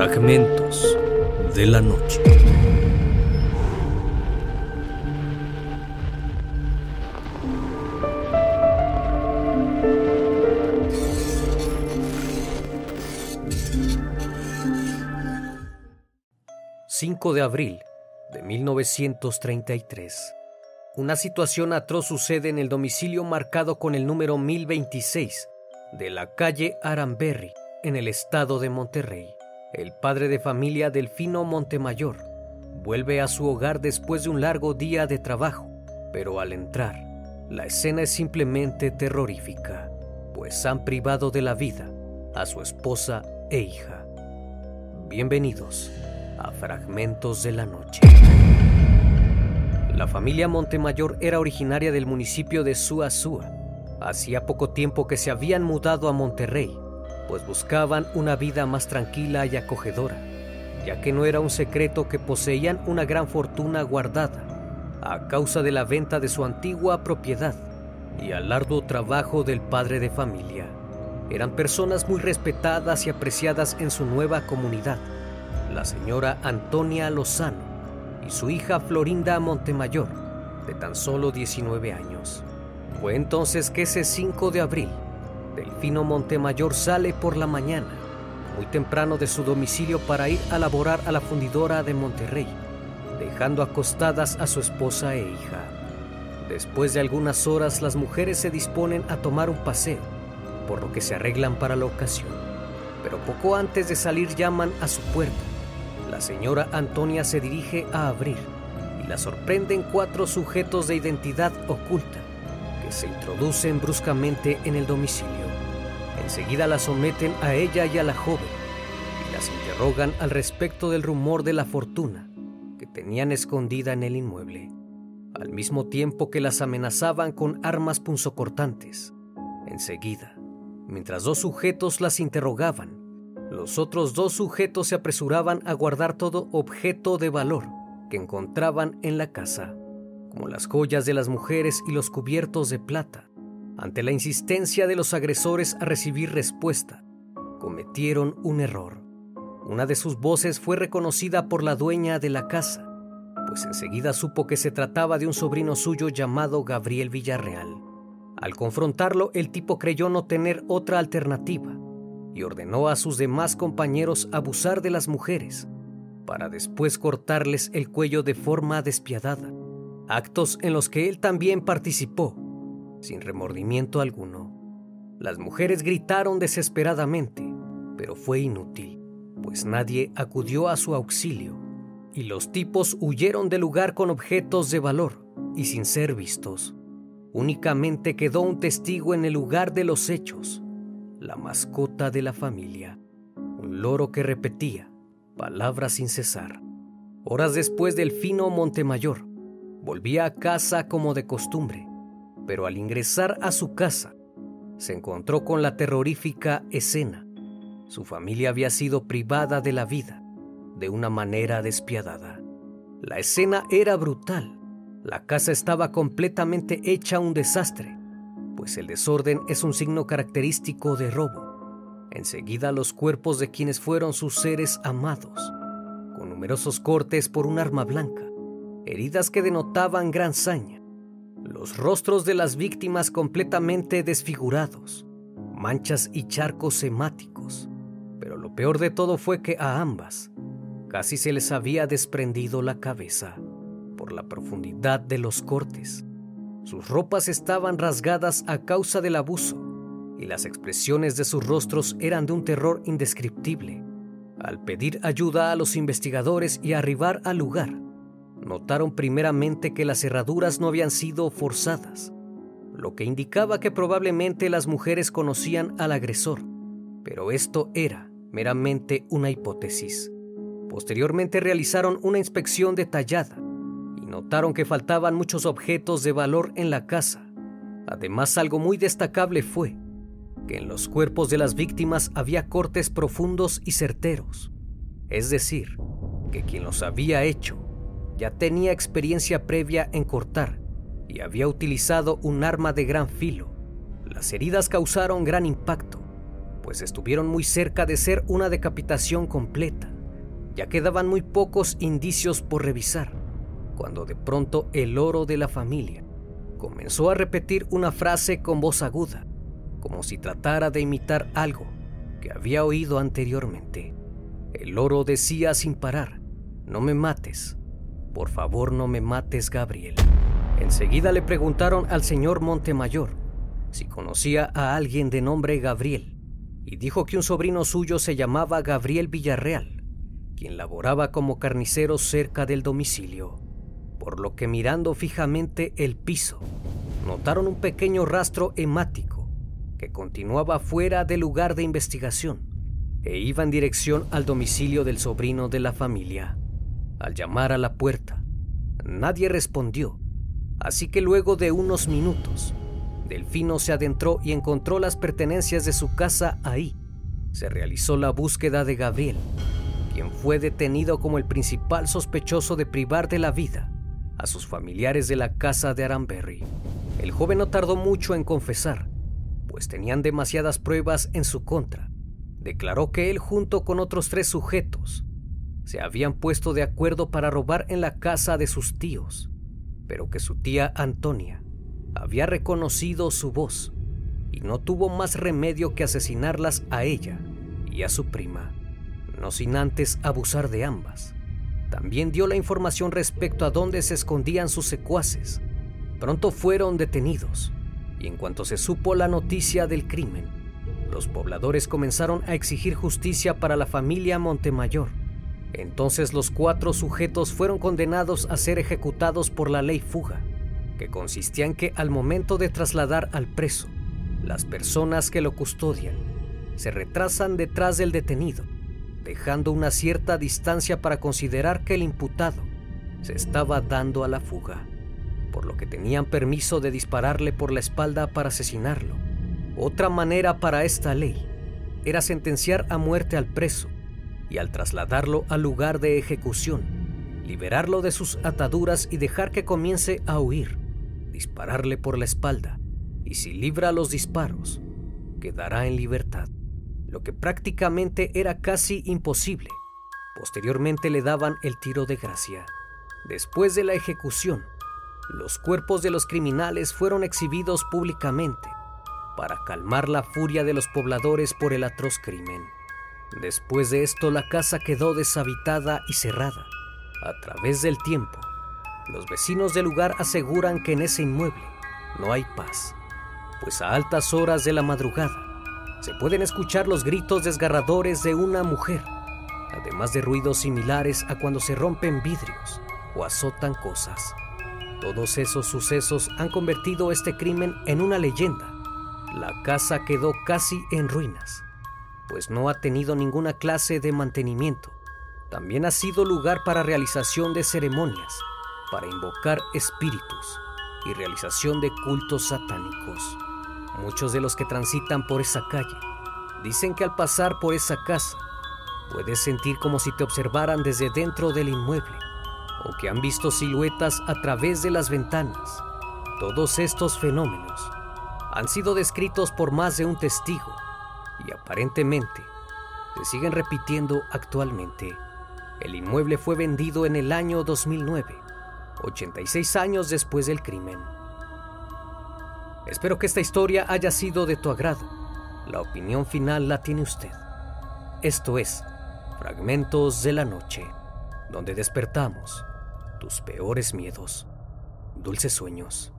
Fragmentos de la noche. ...5 de abril de 1933... Una situación atroz sucede en el domicilio marcado con el número 1026 de la calle Aramberry, en el estado de Monterrey. El padre de familia Delfino Montemayor vuelve a su hogar después de un largo día de trabajo, pero al entrar, la escena es simplemente terrorífica, pues han privado de la vida a su esposa e hija. Bienvenidos a Fragmentos de la Noche. La familia Montemayor era originaria del municipio de Suazúa. Hacía poco tiempo que se habían mudado a Monterrey pues buscaban una vida más tranquila y acogedora, ya que no era un secreto que poseían una gran fortuna guardada a causa de la venta de su antigua propiedad y al arduo trabajo del padre de familia. Eran personas muy respetadas y apreciadas en su nueva comunidad, la señora Antonia Lozano y su hija Florinda Montemayor, de tan solo 19 años. Fue entonces que ese 5 de abril Delfino Montemayor sale por la mañana, muy temprano de su domicilio para ir a laborar a la fundidora de Monterrey, dejando acostadas a su esposa e hija. Después de algunas horas las mujeres se disponen a tomar un paseo, por lo que se arreglan para la ocasión. Pero poco antes de salir llaman a su puerta. La señora Antonia se dirige a abrir y la sorprenden cuatro sujetos de identidad oculta se introducen bruscamente en el domicilio. Enseguida la someten a ella y a la joven y las interrogan al respecto del rumor de la fortuna que tenían escondida en el inmueble, al mismo tiempo que las amenazaban con armas punzocortantes. Enseguida, mientras dos sujetos las interrogaban, los otros dos sujetos se apresuraban a guardar todo objeto de valor que encontraban en la casa como las joyas de las mujeres y los cubiertos de plata. Ante la insistencia de los agresores a recibir respuesta, cometieron un error. Una de sus voces fue reconocida por la dueña de la casa, pues enseguida supo que se trataba de un sobrino suyo llamado Gabriel Villarreal. Al confrontarlo, el tipo creyó no tener otra alternativa y ordenó a sus demás compañeros abusar de las mujeres para después cortarles el cuello de forma despiadada actos en los que él también participó, sin remordimiento alguno. Las mujeres gritaron desesperadamente, pero fue inútil, pues nadie acudió a su auxilio, y los tipos huyeron del lugar con objetos de valor y sin ser vistos. Únicamente quedó un testigo en el lugar de los hechos, la mascota de la familia, un loro que repetía palabras sin cesar. Horas después del fino Montemayor, Volvía a casa como de costumbre, pero al ingresar a su casa, se encontró con la terrorífica escena. Su familia había sido privada de la vida de una manera despiadada. La escena era brutal. La casa estaba completamente hecha un desastre, pues el desorden es un signo característico de robo. Enseguida los cuerpos de quienes fueron sus seres amados, con numerosos cortes por un arma blanca, heridas que denotaban gran saña, los rostros de las víctimas completamente desfigurados, manchas y charcos hemáticos. Pero lo peor de todo fue que a ambas casi se les había desprendido la cabeza por la profundidad de los cortes. Sus ropas estaban rasgadas a causa del abuso y las expresiones de sus rostros eran de un terror indescriptible. Al pedir ayuda a los investigadores y arribar al lugar, notaron primeramente que las cerraduras no habían sido forzadas, lo que indicaba que probablemente las mujeres conocían al agresor, pero esto era meramente una hipótesis. Posteriormente realizaron una inspección detallada y notaron que faltaban muchos objetos de valor en la casa. Además, algo muy destacable fue que en los cuerpos de las víctimas había cortes profundos y certeros, es decir, que quien los había hecho ya tenía experiencia previa en cortar y había utilizado un arma de gran filo. Las heridas causaron gran impacto pues estuvieron muy cerca de ser una decapitación completa. Ya quedaban muy pocos indicios por revisar, cuando de pronto el oro de la familia comenzó a repetir una frase con voz aguda, como si tratara de imitar algo que había oído anteriormente. El oro decía sin parar, no me mates, por favor no me mates, Gabriel. Enseguida le preguntaron al señor Montemayor si conocía a alguien de nombre Gabriel, y dijo que un sobrino suyo se llamaba Gabriel Villarreal, quien laboraba como carnicero cerca del domicilio, por lo que mirando fijamente el piso, notaron un pequeño rastro hemático que continuaba fuera del lugar de investigación e iba en dirección al domicilio del sobrino de la familia. Al llamar a la puerta, nadie respondió, así que luego de unos minutos, Delfino se adentró y encontró las pertenencias de su casa ahí. Se realizó la búsqueda de Gabriel, quien fue detenido como el principal sospechoso de privar de la vida a sus familiares de la casa de Aranberry. El joven no tardó mucho en confesar, pues tenían demasiadas pruebas en su contra. Declaró que él junto con otros tres sujetos se habían puesto de acuerdo para robar en la casa de sus tíos, pero que su tía Antonia había reconocido su voz y no tuvo más remedio que asesinarlas a ella y a su prima, no sin antes abusar de ambas. También dio la información respecto a dónde se escondían sus secuaces. Pronto fueron detenidos y en cuanto se supo la noticia del crimen, los pobladores comenzaron a exigir justicia para la familia Montemayor entonces los cuatro sujetos fueron condenados a ser ejecutados por la ley fuga, que consistía en que al momento de trasladar al preso, las personas que lo custodian se retrasan detrás del detenido, dejando una cierta distancia para considerar que el imputado se estaba dando a la fuga, por lo que tenían permiso de dispararle por la espalda para asesinarlo. Otra manera para esta ley era sentenciar a muerte al preso y al trasladarlo al lugar de ejecución, liberarlo de sus ataduras y dejar que comience a huir, dispararle por la espalda, y si libra los disparos, quedará en libertad, lo que prácticamente era casi imposible. Posteriormente le daban el tiro de gracia. Después de la ejecución, los cuerpos de los criminales fueron exhibidos públicamente para calmar la furia de los pobladores por el atroz crimen. Después de esto la casa quedó deshabitada y cerrada. A través del tiempo, los vecinos del lugar aseguran que en ese inmueble no hay paz, pues a altas horas de la madrugada se pueden escuchar los gritos desgarradores de una mujer, además de ruidos similares a cuando se rompen vidrios o azotan cosas. Todos esos sucesos han convertido este crimen en una leyenda. La casa quedó casi en ruinas pues no ha tenido ninguna clase de mantenimiento. También ha sido lugar para realización de ceremonias, para invocar espíritus y realización de cultos satánicos. Muchos de los que transitan por esa calle dicen que al pasar por esa casa puedes sentir como si te observaran desde dentro del inmueble o que han visto siluetas a través de las ventanas. Todos estos fenómenos han sido descritos por más de un testigo y aparentemente se siguen repitiendo actualmente. El inmueble fue vendido en el año 2009, 86 años después del crimen. Espero que esta historia haya sido de tu agrado. La opinión final la tiene usted. Esto es Fragmentos de la Noche, donde despertamos tus peores miedos. Dulces sueños.